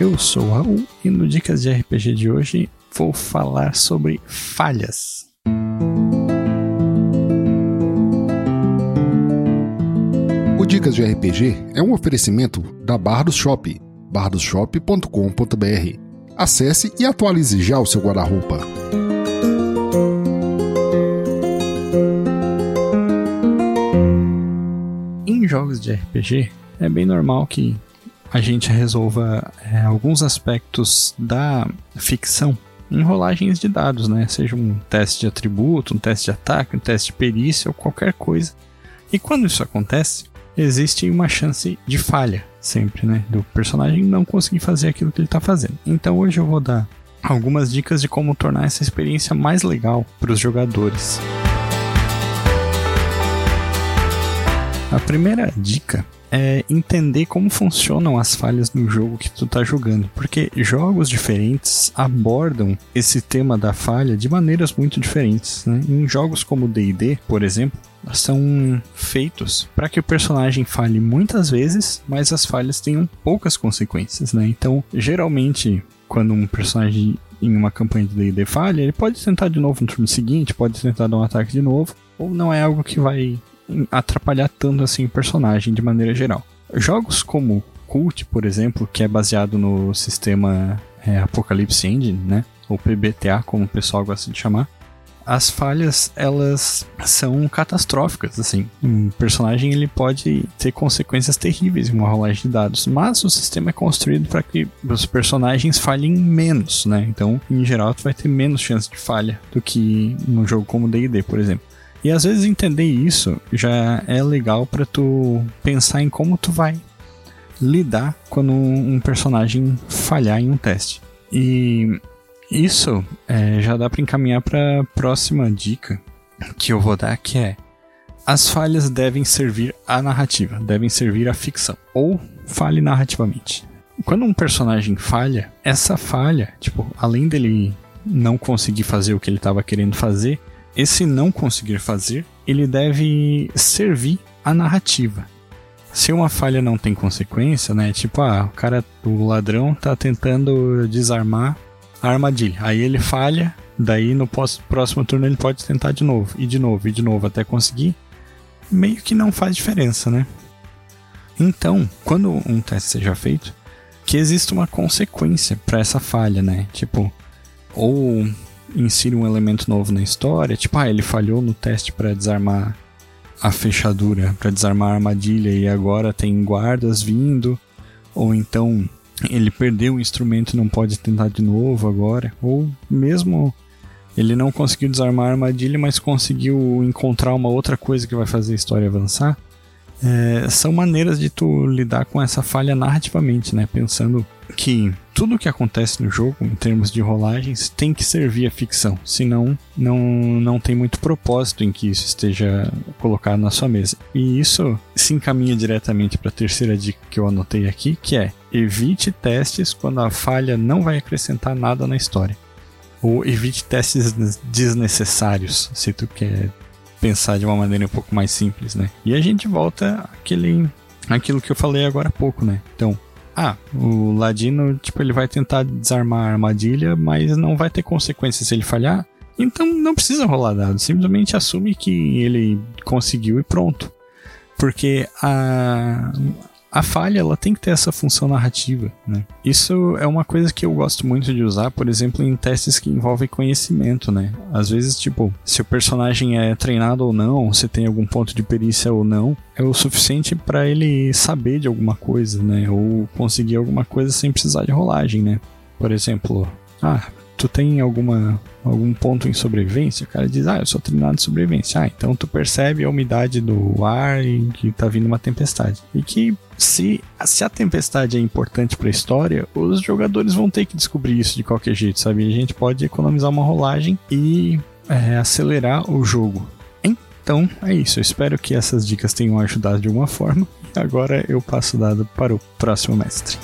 Eu sou o Raul e no Dicas de RPG de hoje vou falar sobre falhas. O Dicas de RPG é um oferecimento da Bardos Shop, bardosshop.com.br. Acesse e atualize já o seu guarda-roupa. Em jogos de RPG, é bem normal que a gente resolva é, alguns aspectos da ficção em rolagens de dados, né? Seja um teste de atributo, um teste de ataque, um teste de perícia ou qualquer coisa. E quando isso acontece, existe uma chance de falha sempre, né? Do personagem não conseguir fazer aquilo que ele está fazendo. Então hoje eu vou dar algumas dicas de como tornar essa experiência mais legal para os jogadores. A primeira dica é entender como funcionam as falhas no jogo que tu tá jogando, porque jogos diferentes abordam esse tema da falha de maneiras muito diferentes. Né? Em jogos como D&D, por exemplo, são feitos para que o personagem falhe muitas vezes, mas as falhas tenham poucas consequências, né? Então, geralmente, quando um personagem em uma campanha de D&D falha, ele pode tentar de novo no turno seguinte, pode tentar dar um ataque de novo, ou não é algo que vai atrapalhar tanto assim o personagem de maneira geral. Jogos como Cult, por exemplo, que é baseado no sistema é, Apocalypse Engine, né? Ou PBTA, como o pessoal gosta de chamar. As falhas, elas são catastróficas, assim. Um personagem, ele pode ter consequências terríveis em uma rolagem de dados, mas o sistema é construído para que os personagens falhem menos, né? Então, em geral, tu vai ter menos chance de falha do que num jogo como D&D, por exemplo. E às vezes entender isso já é legal para tu pensar em como tu vai lidar quando um personagem falhar em um teste. E isso é, já dá para encaminhar para a próxima dica que eu vou dar, que é as falhas devem servir à narrativa, devem servir à ficção, ou fale narrativamente. Quando um personagem falha, essa falha, tipo, além dele não conseguir fazer o que ele estava querendo fazer, esse não conseguir fazer, ele deve servir à narrativa. Se uma falha não tem consequência, né? Tipo, ah, o cara, o ladrão tá tentando desarmar a armadilha. Aí ele falha, daí no próximo turno ele pode tentar de novo, e de novo, e de novo, até conseguir. Meio que não faz diferença, né? Então, quando um teste seja feito, que exista uma consequência para essa falha, né? Tipo, ou insira um elemento novo na história, tipo, ah, ele falhou no teste para desarmar a fechadura, para desarmar a armadilha e agora tem guardas vindo, ou então ele perdeu o instrumento e não pode tentar de novo agora, ou mesmo ele não conseguiu desarmar a armadilha, mas conseguiu encontrar uma outra coisa que vai fazer a história avançar. É, são maneiras de tu lidar com essa falha narrativamente, né? Pensando que tudo que acontece no jogo, em termos de rolagens, tem que servir a ficção. Senão, não, não tem muito propósito em que isso esteja colocado na sua mesa. E isso se encaminha diretamente para a terceira dica que eu anotei aqui, que é evite testes quando a falha não vai acrescentar nada na história. Ou evite testes desnecessários, se tu quer pensar de uma maneira um pouco mais simples, né? E a gente volta àquele, àquilo que eu falei agora há pouco, né? Então, ah, o Ladino, tipo, ele vai tentar desarmar a armadilha, mas não vai ter consequências se ele falhar. Então não precisa rolar dado, simplesmente assume que ele conseguiu e pronto. Porque a, a falha ela tem que ter essa função narrativa, né? Isso é uma coisa que eu gosto muito de usar, por exemplo, em testes que envolvem conhecimento, né? Às vezes, tipo, se o personagem é treinado ou não, se tem algum ponto de perícia ou não, é o suficiente para ele saber de alguma coisa, né? Ou conseguir alguma coisa sem precisar de rolagem, né? Por exemplo, ah, tu tem alguma algum ponto em sobrevivência, o cara diz, ah, eu sou treinado em sobrevivência. Ah, então tu percebe a umidade do ar e que tá vindo uma tempestade. E que se, se a tempestade é importante para a história, os jogadores vão ter que descobrir isso de qualquer jeito, sabe? A gente pode economizar uma rolagem e é, acelerar o jogo. Então é isso, eu espero que essas dicas tenham ajudado de alguma forma. Agora eu passo o dado para o próximo mestre.